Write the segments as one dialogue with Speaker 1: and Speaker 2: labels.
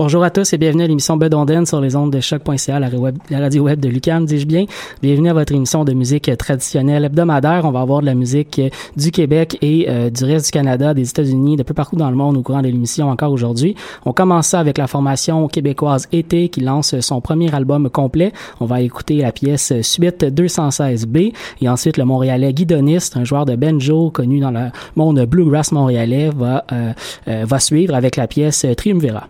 Speaker 1: Bonjour à tous et bienvenue à l'émission Bedonden sur les ondes de choc.ca, la, la radio web de Lucam, dis-je bien. Bienvenue à votre émission de musique traditionnelle hebdomadaire. On va avoir de la musique euh, du Québec et euh, du reste du Canada, des États-Unis, de peu partout dans le monde au courant de l'émission encore aujourd'hui. On commence ça avec la formation québécoise Été qui lance son premier album complet. On va écouter la pièce Suite 216B et ensuite le Montréalais guidoniste, un joueur de banjo connu dans le monde bluegrass montréalais, va, euh, euh, va suivre avec la pièce Triumvirat.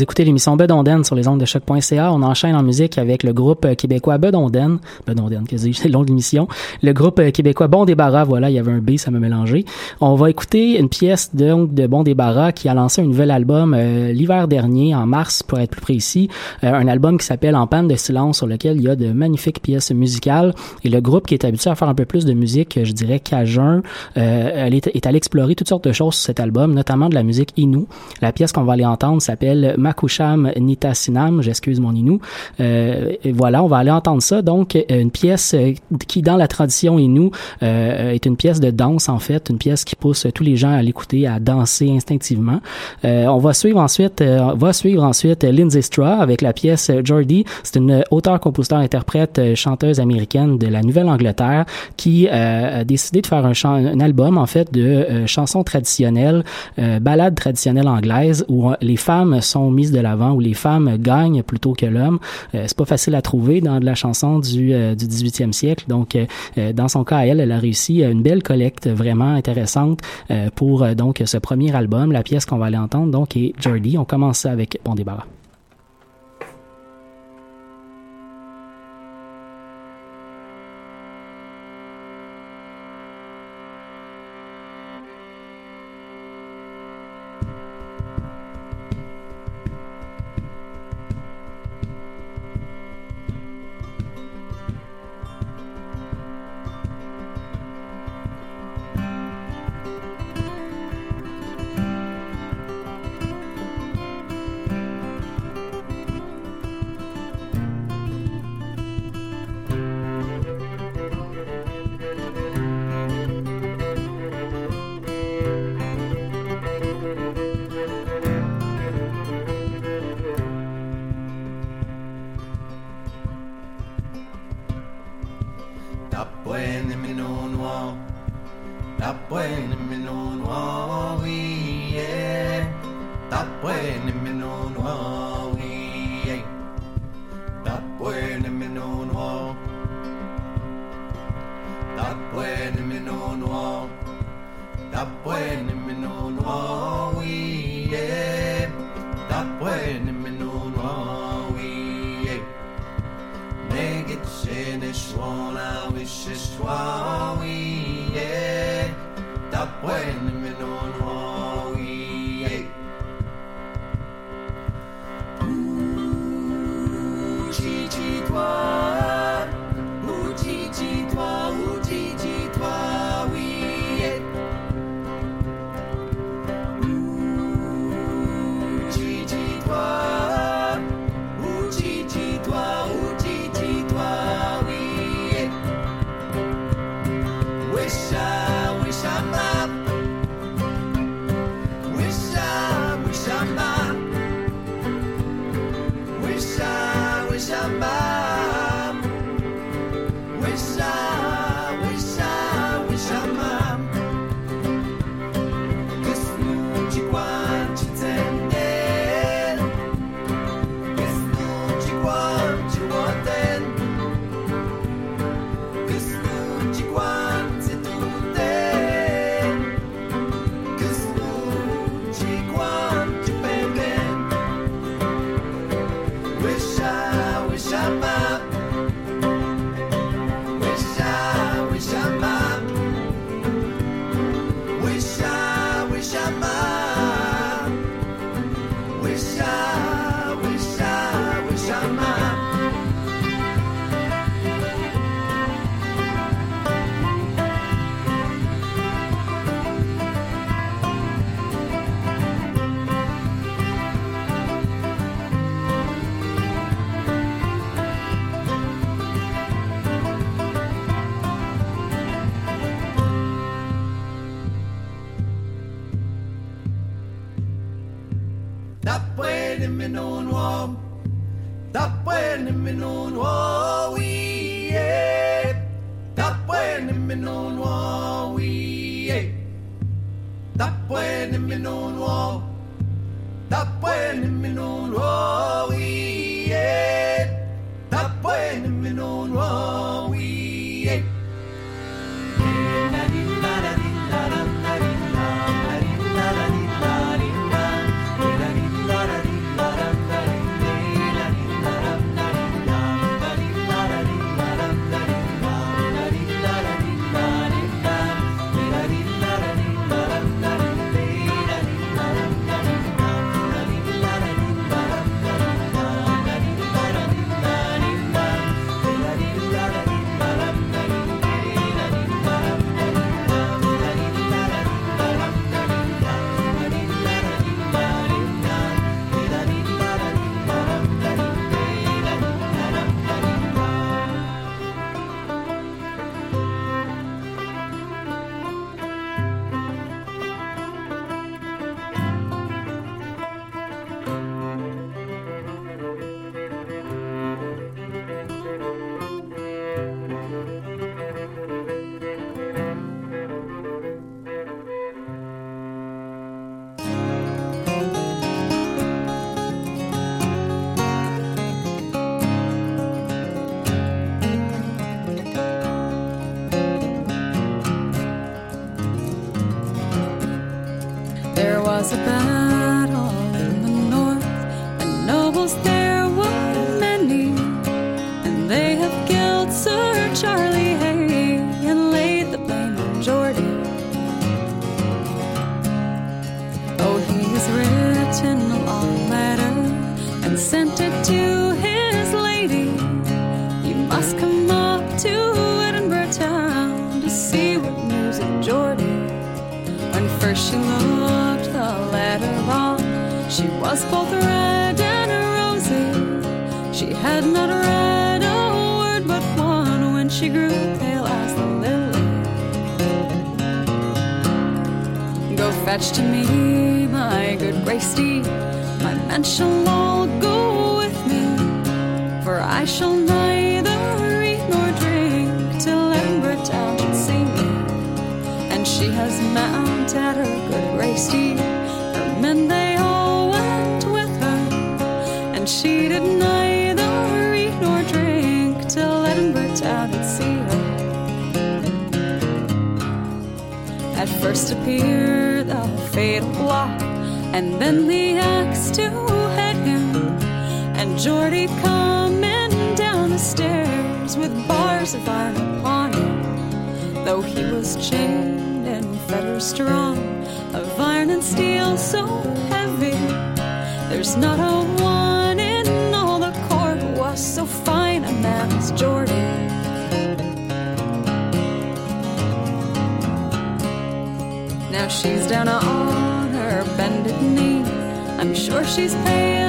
Speaker 2: Vous écoutez l'émission Bedonden sur les ondes de choc.ca. On enchaîne en musique avec le groupe euh, québécois Bedonden. Bedonden, que c'est le long de l'émission. Le groupe euh, québécois Bon Débarras, voilà, il y avait un B, ça m'a mélangé. On va écouter une pièce de, Bon Débarras qui a lancé un nouvel album euh, l'hiver dernier, en mars pour être plus précis. un album qui s'appelle En panne de silence sur lequel il y a de magnifiques pièces musicales. Et le groupe qui est habitué à faire un peu plus de musique, je dirais cajun, elle est, est allé explorer toutes sortes de choses sur cet album, notamment de la musique Inou. La pièce qu'on va aller entendre s'appelle Makusham Nitasinam, j'excuse mon Inou. Euh, et voilà, on va aller entendre ça. Donc, euh, une pièce euh, qui, dans la tradition Inou, euh, est une pièce de danse, en fait, une pièce qui pousse tous les gens à l'écouter, à danser instinctivement. Euh, on va suivre ensuite, on va suivre ensuite Lindsay Straw avec la pièce Jordi. C'est une auteure, compositeur, interprète, chanteuse américaine de la Nouvelle-Angleterre qui a décidé de faire un, un album, en fait, de chansons traditionnelles, ballades traditionnelles anglaises où les femmes sont mises de l'avant, où les femmes gagnent plutôt que l'homme. Euh, c'est pas facile à trouver dans de la chanson du, euh, du 18e siècle. Donc, euh, dans son cas, elle, elle a réussi une belle collecte vraiment intéressante pour donc ce premier album. La pièce qu'on va aller entendre donc est Jordi. On commence avec Bon débarras.
Speaker 3: Tapouenne, mais non noir. Tapouenne, mais non no oui. Cherche-toi, we et ta. Strong, of iron and steel so heavy, there's not a one in all the court who was so fine a man as Geordie. Now she's down on her bended knee. I'm sure she's pale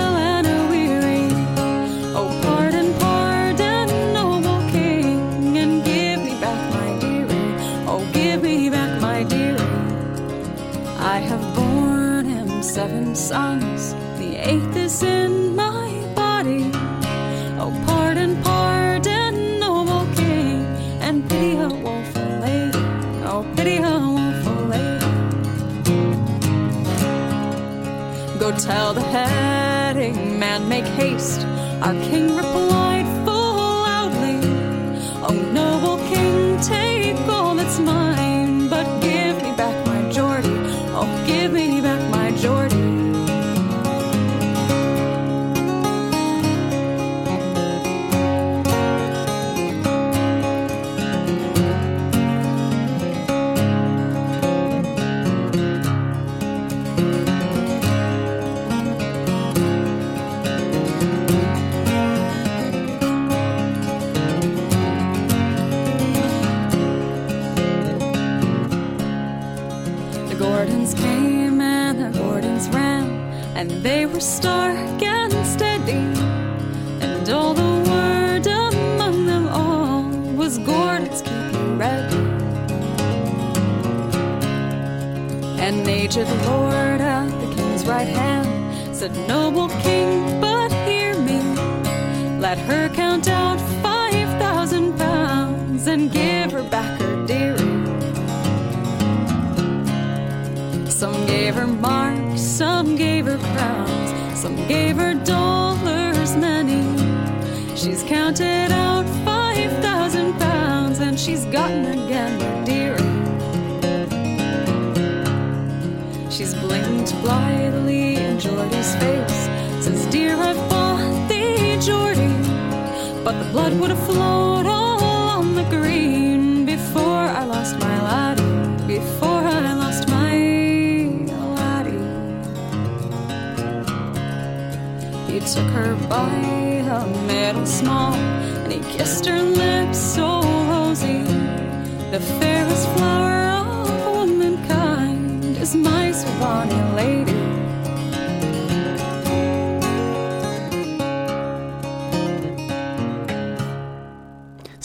Speaker 3: seven sons. The eighth is in my body. Oh, pardon, pardon, noble king, and pity a woeful lady. Oh, pity a woeful lady. Go tell the heading man, make haste. Our king replied An the lord at the king's right hand said, Noble king, but hear me. Let her count out five thousand pounds and give her back her dearie. Some gave her marks, some gave her crowns, some gave her dollars many. She's counted out five thousand pounds and she's gotten again She's blinked blithely in Geordie's face, says, Dear, I've bought thee, Geordie, but the blood would have flowed all on the green before I lost my laddie, before I lost my laddie. He took her by her middle small, and he kissed her lips so rosy. The fairest flower upon lady.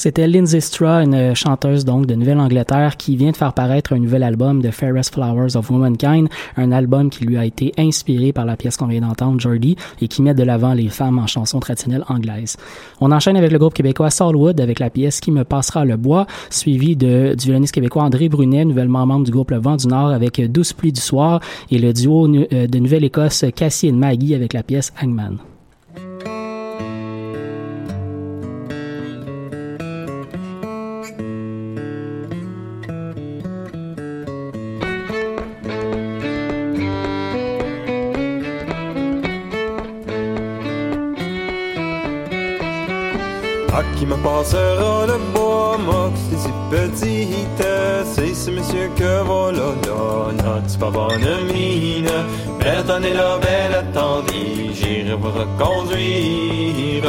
Speaker 1: C'était Lindsay Straw, une chanteuse donc de Nouvelle-Angleterre qui vient de faire paraître un nouvel album de Fairest Flowers of Womankind, un album qui lui a été inspiré par la pièce qu'on vient d'entendre, Jordy, et qui met de l'avant les femmes en chansons traditionnelles anglaises. On enchaîne avec le groupe québécois Salwood avec la pièce Qui me passera le bois, suivi du violoniste québécois André Brunet, nouvellement membre du groupe Le Vent du Nord avec Douce pluie du soir, et le duo euh, de Nouvelle-Écosse Cassie et Maggie avec la pièce Hangman.
Speaker 4: Passera le bois, moi qui si petite, c'est ce monsieur que voilà là, notre pas bonne mine. Bertone est là, belle attendez, j'irai vous reconduire.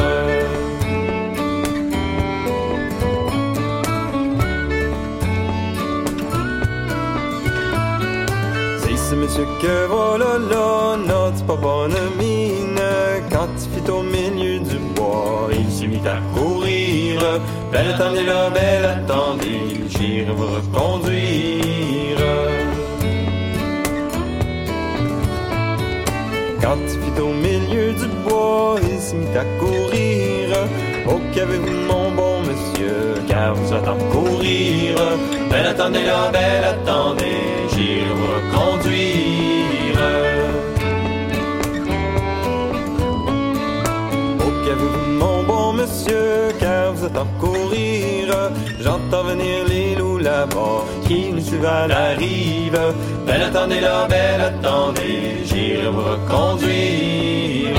Speaker 4: C'est ce monsieur que voilà là, notre pas bonne mine. Quand il fit au milieu du bois, il s'est mis à courir. Belle attendez là, belle attendez, j'irai vous reconduire. Quand il fit au milieu du bois, il se mit à courir. Oh, qu'avez-vous, mon bon monsieur, car vous attend courir. Belle attendez là, belle attendez, j'irai vous reconduire. Oh, qu'avez-vous, mon bon monsieur, vous courir. J'entends venir les loups là-bas, qui nous suivent à la rive. Belle attendez là, belle attendez, j'irai vous reconduire.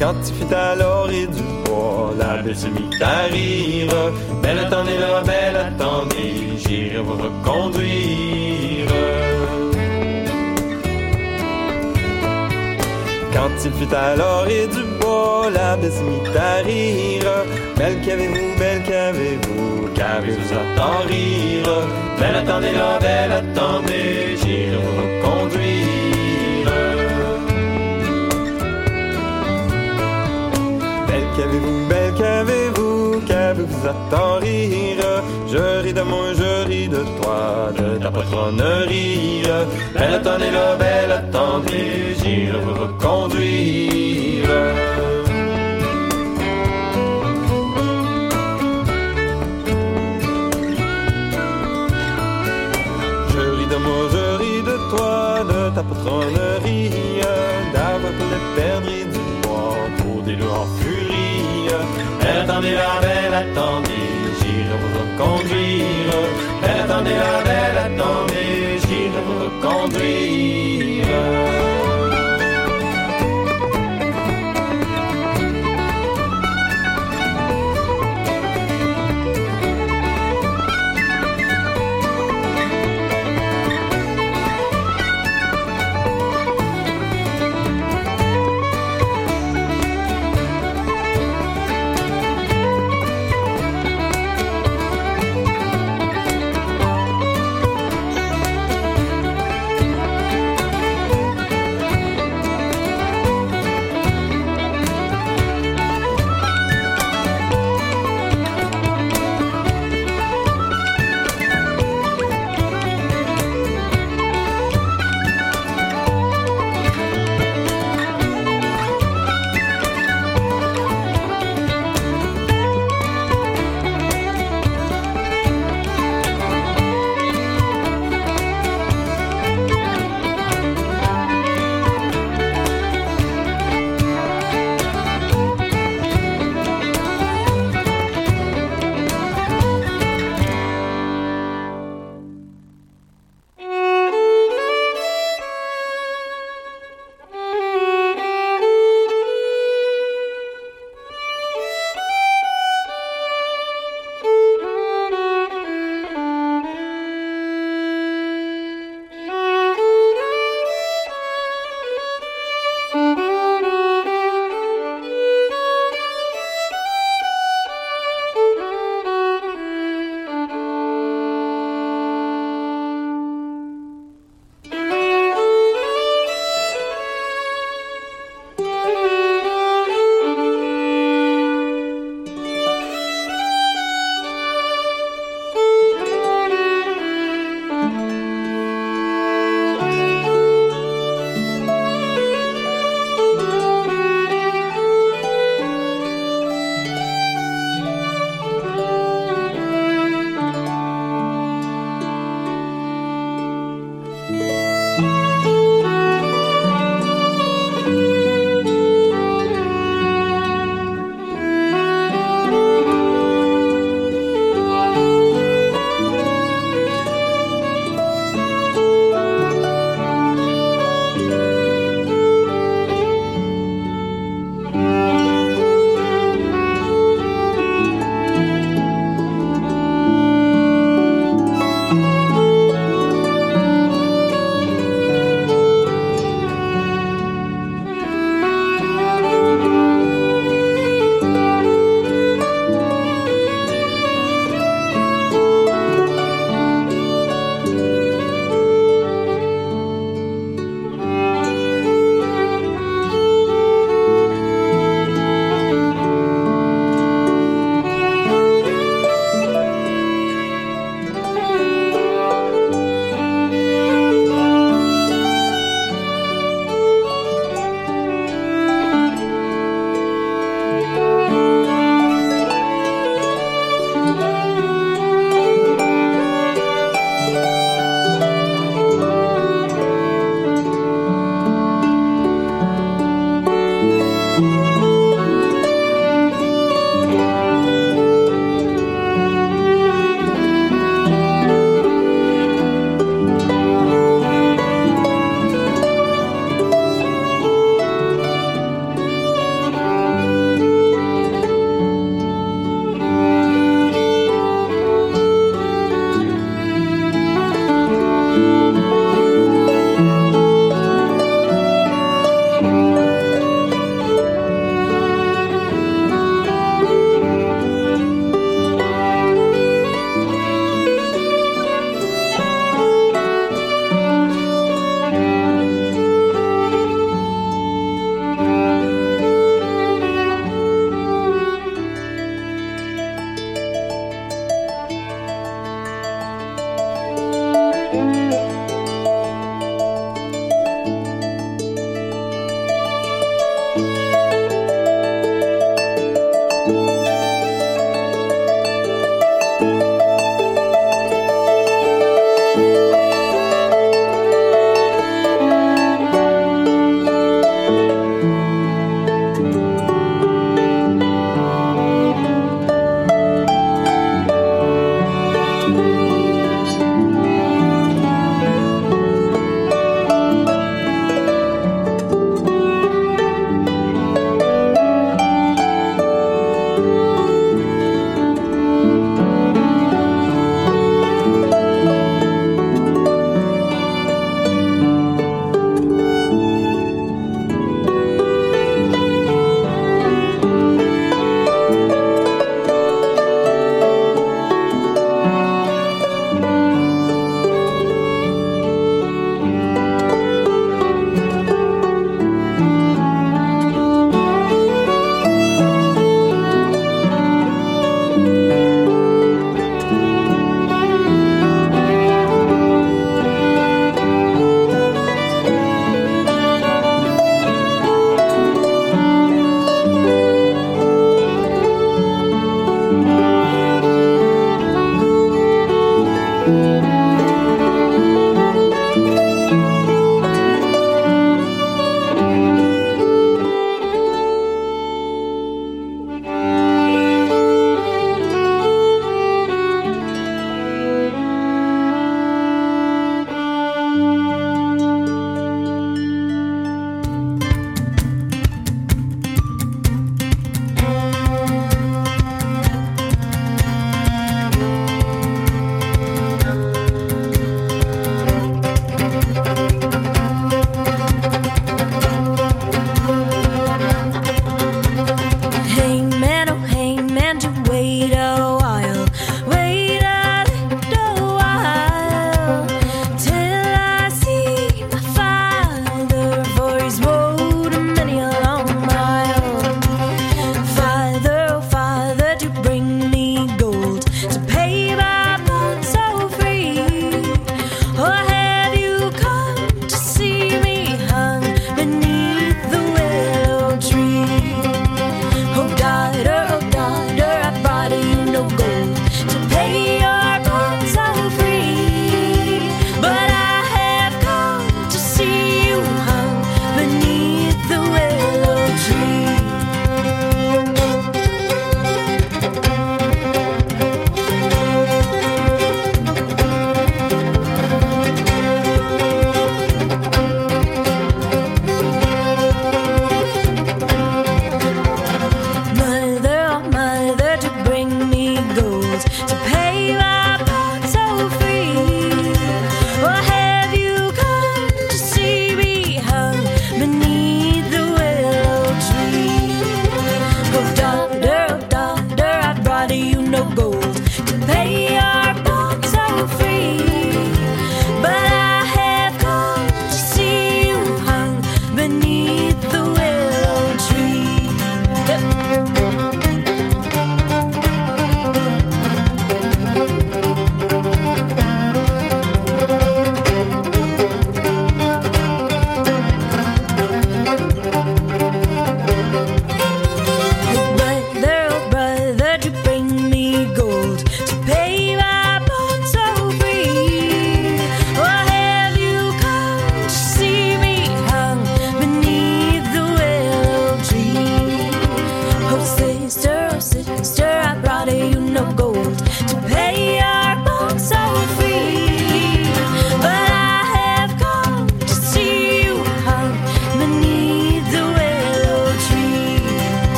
Speaker 4: Quand il fut à l'orée du bois, la belle à rire. Belle attendez là, belle attendez, j'irai vous reconduire. Quand il fut à l'orée du bois, la belle à rire. Belle qu'avez-vous, belle qu'avez-vous, qu'avez-vous à tant rire? Belle attendez là, belle attendez, j'irai vous reconduire. Qu'avez-vous, belle qu'avez-vous, qu'avez-vous à tant rire? Je ris de moi, je ris de toi, de ta patronnerie. Belle attendez là, belle attendez, j'irai vous reconduire. Je ris de moi, je ris de toi, de ta patronnerie, attendez la belle attendez, j'irai vous reconduire. Belle attendez la belle attendez, j'irai vous reconduire.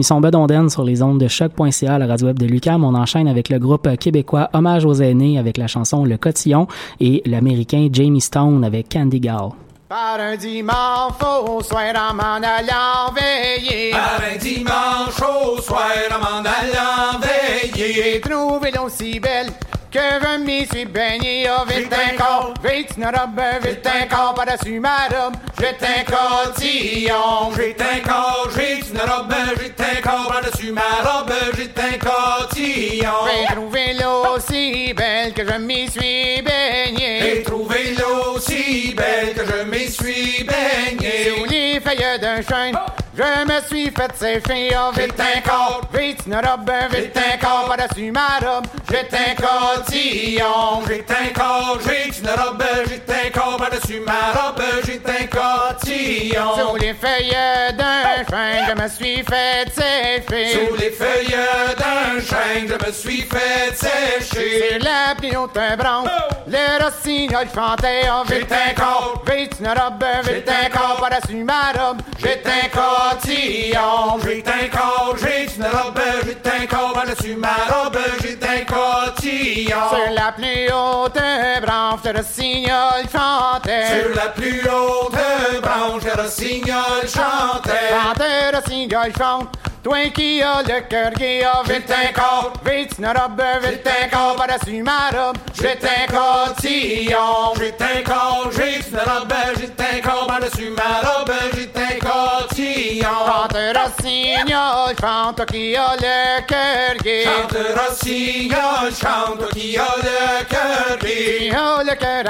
Speaker 1: l'émission Bedondaine sur les ondes de choc.ca, la radio web de Lucam. On enchaîne avec le groupe québécois Hommage aux aînés avec la chanson Le Cotillon et l'américain Jamie Stone avec Candy Gall.
Speaker 5: Par un dimanche au soir en m'en allant veiller.
Speaker 6: Par un dimanche au soir en m'en allant veiller.
Speaker 5: J'ai trouvé l'aussi belle Kevin m'y suis baigné, oh, vite un corps. Vite une robe, vite un corps, pas dessus ma robe. J'ai un cotillon.
Speaker 6: J'ai un corps, j'ai une robe, j'ai un corps, pas dessus ma robe. J'ai un cotillon.
Speaker 5: J'ai trouvé l'eau si belle que je m'y suis baigné.
Speaker 6: J'ai trouvé l'eau si belle que je m'y suis baigné.
Speaker 5: Sous les feuilles d'un chêne. Oh! Je me suis fait sécher, oh, vite un code. Vite une robe, vite un. Par-dessus ma robe, j'ai un cotillon.
Speaker 6: J'ai un code, j'ai une robe, j'ai un code. Par-dessus ma robe, j'ai un cotillon.
Speaker 5: Sous les feuilles d'un chêne, je me suis fait sécher.
Speaker 6: Sous les feuilles d'un chêne, je me suis fait sécher.
Speaker 5: C'est la plus haute branche, oh! le rossignol chantait. Oh,
Speaker 6: vite un code.
Speaker 5: Vite une robe, vite. Par-dessus ma robe,
Speaker 6: j'ai un cotillon. J'ai un corps, j'ai une robe, j'ai un corps par-dessus ma robe, j'ai un cotillon.
Speaker 5: Sur la plus haute branche, le rossignol chantait.
Speaker 6: Sur la plus haute branche, le rossignol chantait.
Speaker 5: Le rossignol chante, toi qui as le cœur ah, vite un corps, vite une robe, vite un corps par-dessus ma robe.
Speaker 6: J'ai un cotillon, j'ai un corps, j'ai une robe, j'ai un corps par-dessus ma robe, j'ai un cotillon.
Speaker 5: Le rossignol chante, qui as le cœur gai.
Speaker 6: Chante rossignol, chante qui a le cœur gai.
Speaker 5: Qui a le cœur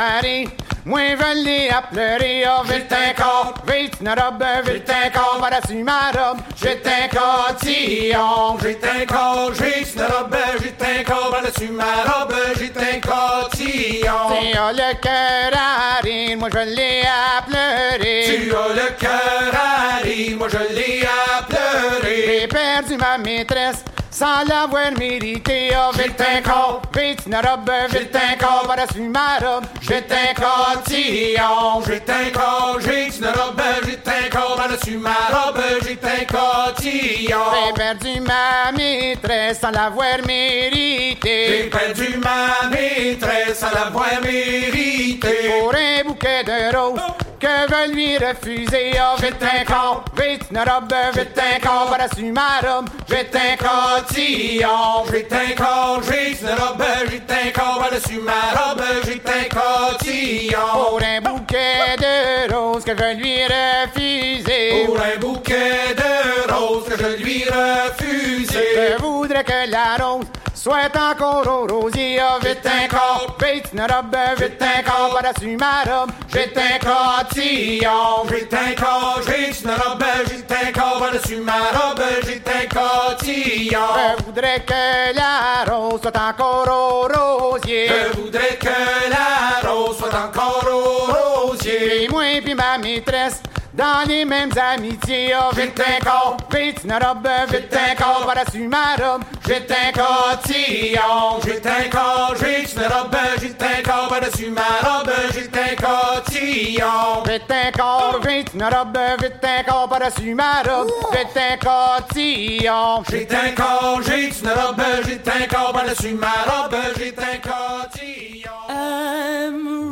Speaker 5: moi je l'ai à pleurer, oh, vite un corps, vite une robe, vite un corps par-dessus ma robe.
Speaker 6: J'ai un cotillon, j'ai un corps, j'ai une robe, j'ai un corps par-dessus ma robe, j'ai un cotillon.
Speaker 5: Qui a le cœur arrêt, moi je l'ai à pleurer.
Speaker 6: Tu as le cœur à rire, moi je l'ai à pleurer.
Speaker 5: J'ai perdu ma maîtresse sans l'avoir mérité. Oh, vite un corps, vite une robe, vite un corps par-dessus ma robe.
Speaker 6: J'ai un cotillon, j'ai un corps, j'ai une robe, j'ai un corps par-dessus ma robe, j'ai un cotillon.
Speaker 5: J'ai perdu ma maîtresse sans l'avoir mérité.
Speaker 6: J'ai perdu ma maîtresse sans l'avoir mérité.
Speaker 5: Pour un bouquet de roses que veut lui refuser. Oh, vite un corps, vite une robe, vite un corps par-dessus ma robe.
Speaker 6: J'ai un cotillon, j'ai un corps, j'ai une robe, j'ai un corps par-dessus ma robe, j'ai un cotillon.
Speaker 5: Pour un bouquet de roses que je lui refuser.
Speaker 6: Pour un bouquet de roses que je lui refusais.
Speaker 5: Je voudrais que la rose soit encore au rosier. Vite un corps, vite une robe, vite un corps par-dessus ma robe.
Speaker 6: J'ai un cotillon, j'ai un corps, j'ai une robe, j'ai un corps par-dessus ma robe, j'ai un cotillon.
Speaker 5: Je voudrais que la rose soit encore au rosier.
Speaker 6: Je voudrais que la rose soit encore au rosier.
Speaker 5: Et moi puis ma maîtresse dans les mêmes amitiés. Oh, vite un corps, vite une robe, vite un corps par-dessus ma robe.
Speaker 6: J'ai un cotillon, j'ai un corps, j'ai une robe, j'ai un corps par-dessus ma robe, j'ai un cotillon.
Speaker 5: Vite un corps, vite une robe, vite un corps par-dessus ma robe. Vite un cotillon.
Speaker 6: J'ai un corps, j'ai une robe, j'ai un corps par-dessus ma robe, j'ai un cotillon.
Speaker 3: I'm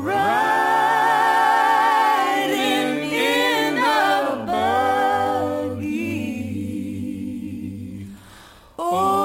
Speaker 3: Oh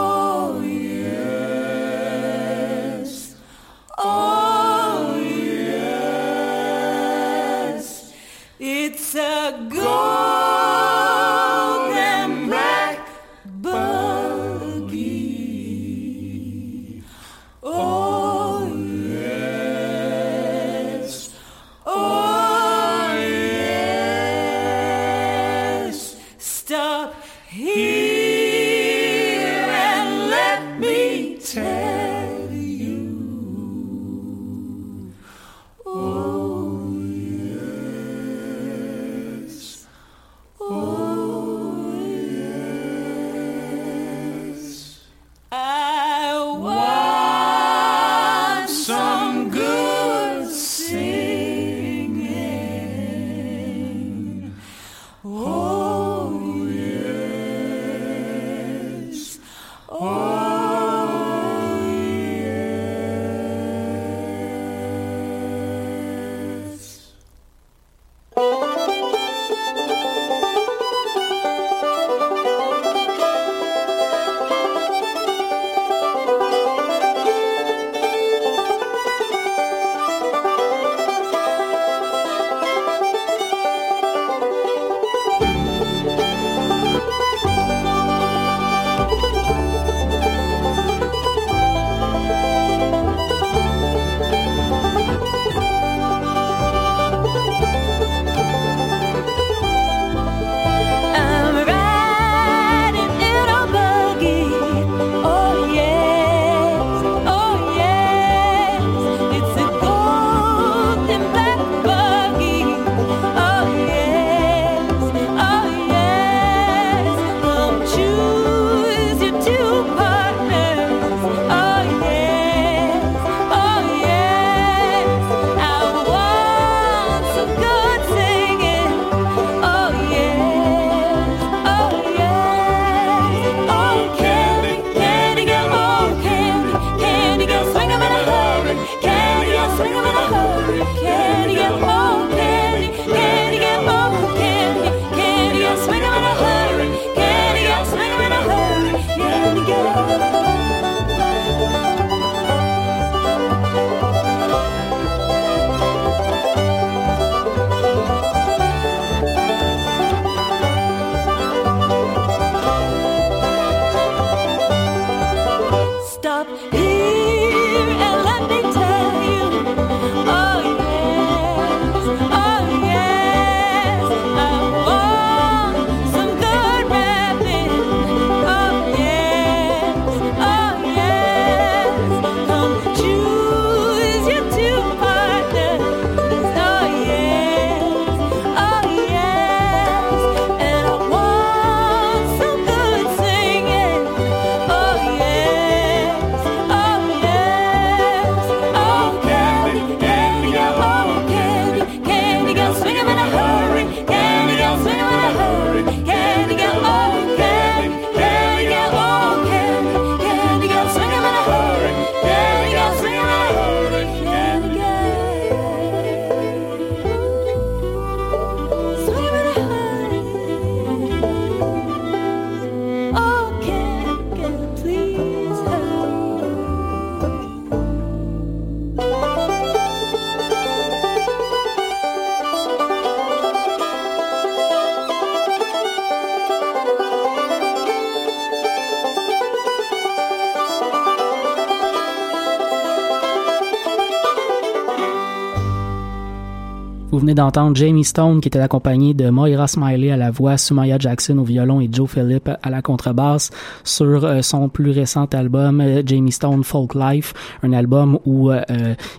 Speaker 1: d'entendre Jamie Stone qui était accompagné de Moira Smiley à la voix, Sumaya Jackson au violon et Joe Philip à la contrebasse sur euh, son plus récent album euh, Jamie Stone Folk Life, un album où euh,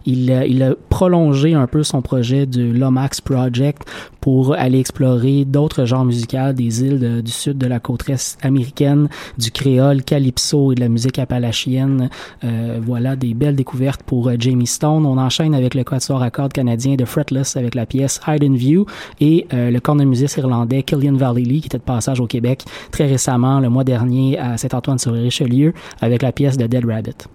Speaker 1: il, il a prolongé un peu son projet du Lomax Project pour aller explorer d'autres genres musicaux des îles du sud de la côte est américaine, du créole, calypso et de la musique appalachienne. voilà des belles découvertes pour Jamie Stone. On enchaîne avec le quatuor à cordes canadien de Fretless avec la pièce Hide in View et euh, le cornemusiste irlandais Killian Vallely qui était de passage au Québec très récemment, le mois dernier, à Saint-Antoine-sur-Richelieu avec la pièce de Dead Rabbit.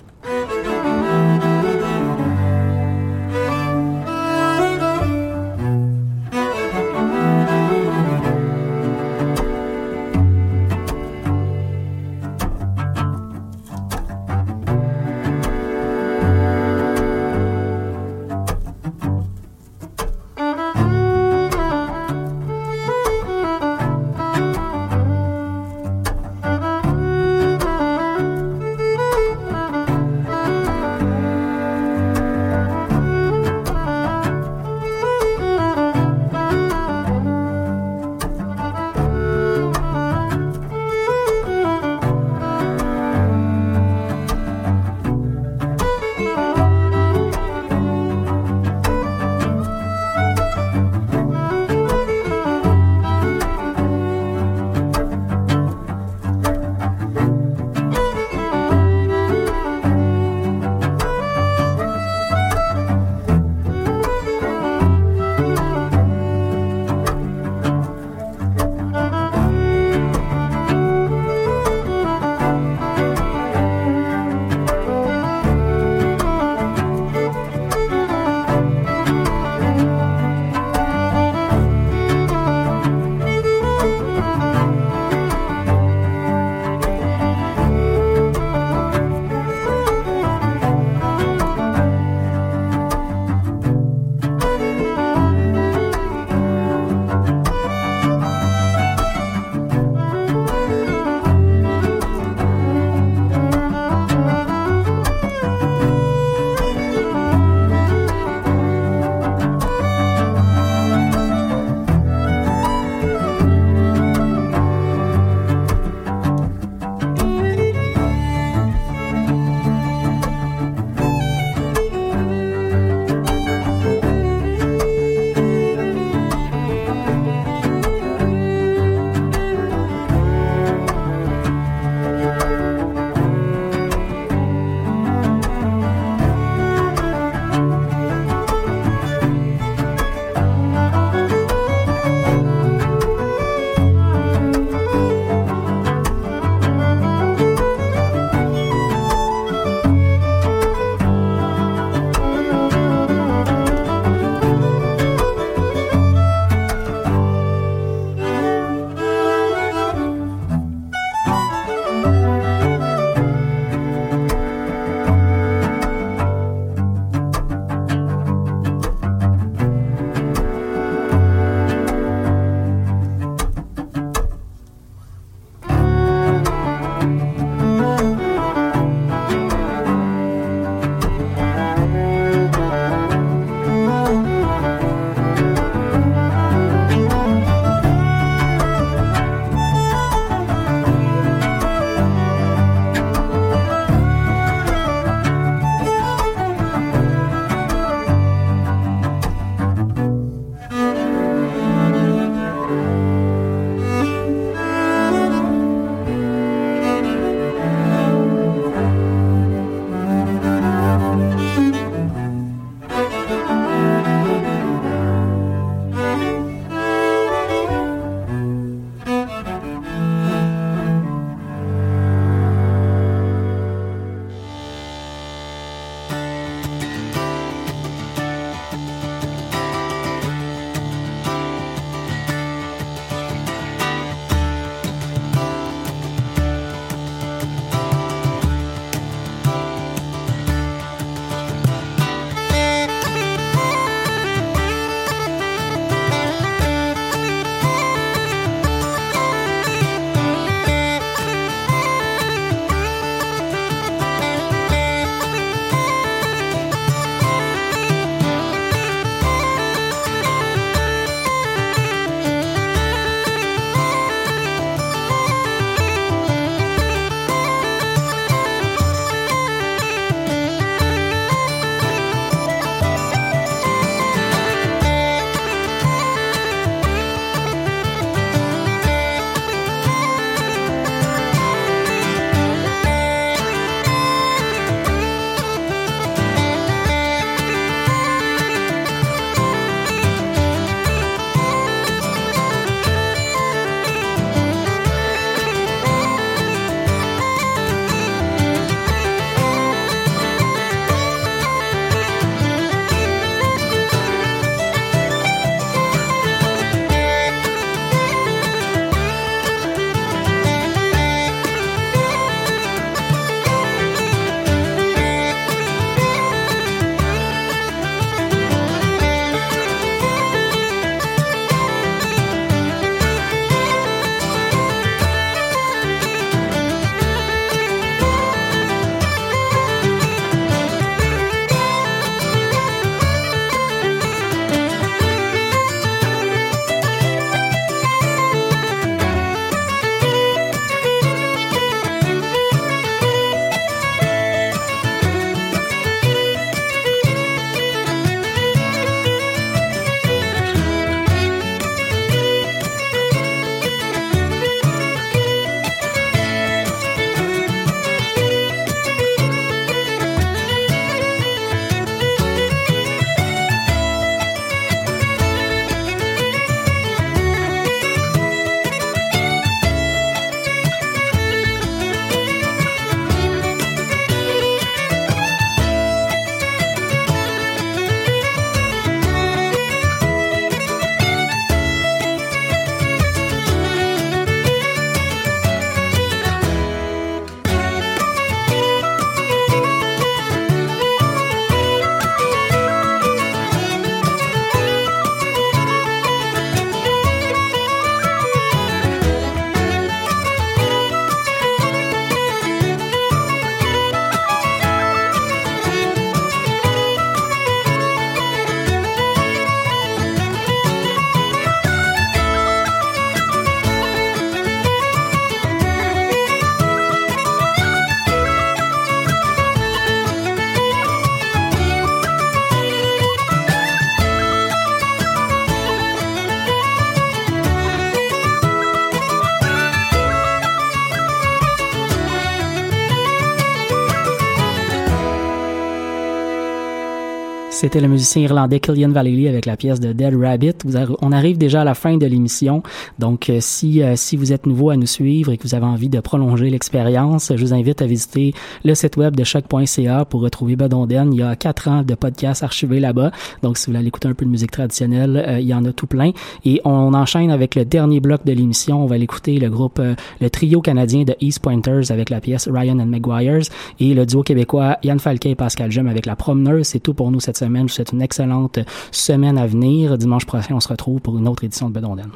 Speaker 1: C'était le musicien irlandais Killian Vallely avec la pièce de Dead Rabbit. on arrive déjà à la fin de l'émission, donc euh, si euh, si vous êtes nouveau à nous suivre et que vous avez envie de prolonger l'expérience, je vous invite à visiter le site web de choc.ca pour retrouver Bedonden. Il y a quatre ans de podcasts archivés là-bas, donc si vous voulez écouter un peu de musique traditionnelle, euh, il y en a tout plein. Et on enchaîne avec le dernier bloc de l'émission. On va l'écouter le groupe, le trio canadien de East Pointers avec la pièce Ryan and McGuire's et le duo québécois Yann Falquet et Pascal Jem avec la promeneuse. C'est tout pour nous cette semaine semaine. Je souhaite une excellente semaine à venir. Dimanche prochain, on se retrouve pour une autre édition de Bedondenne.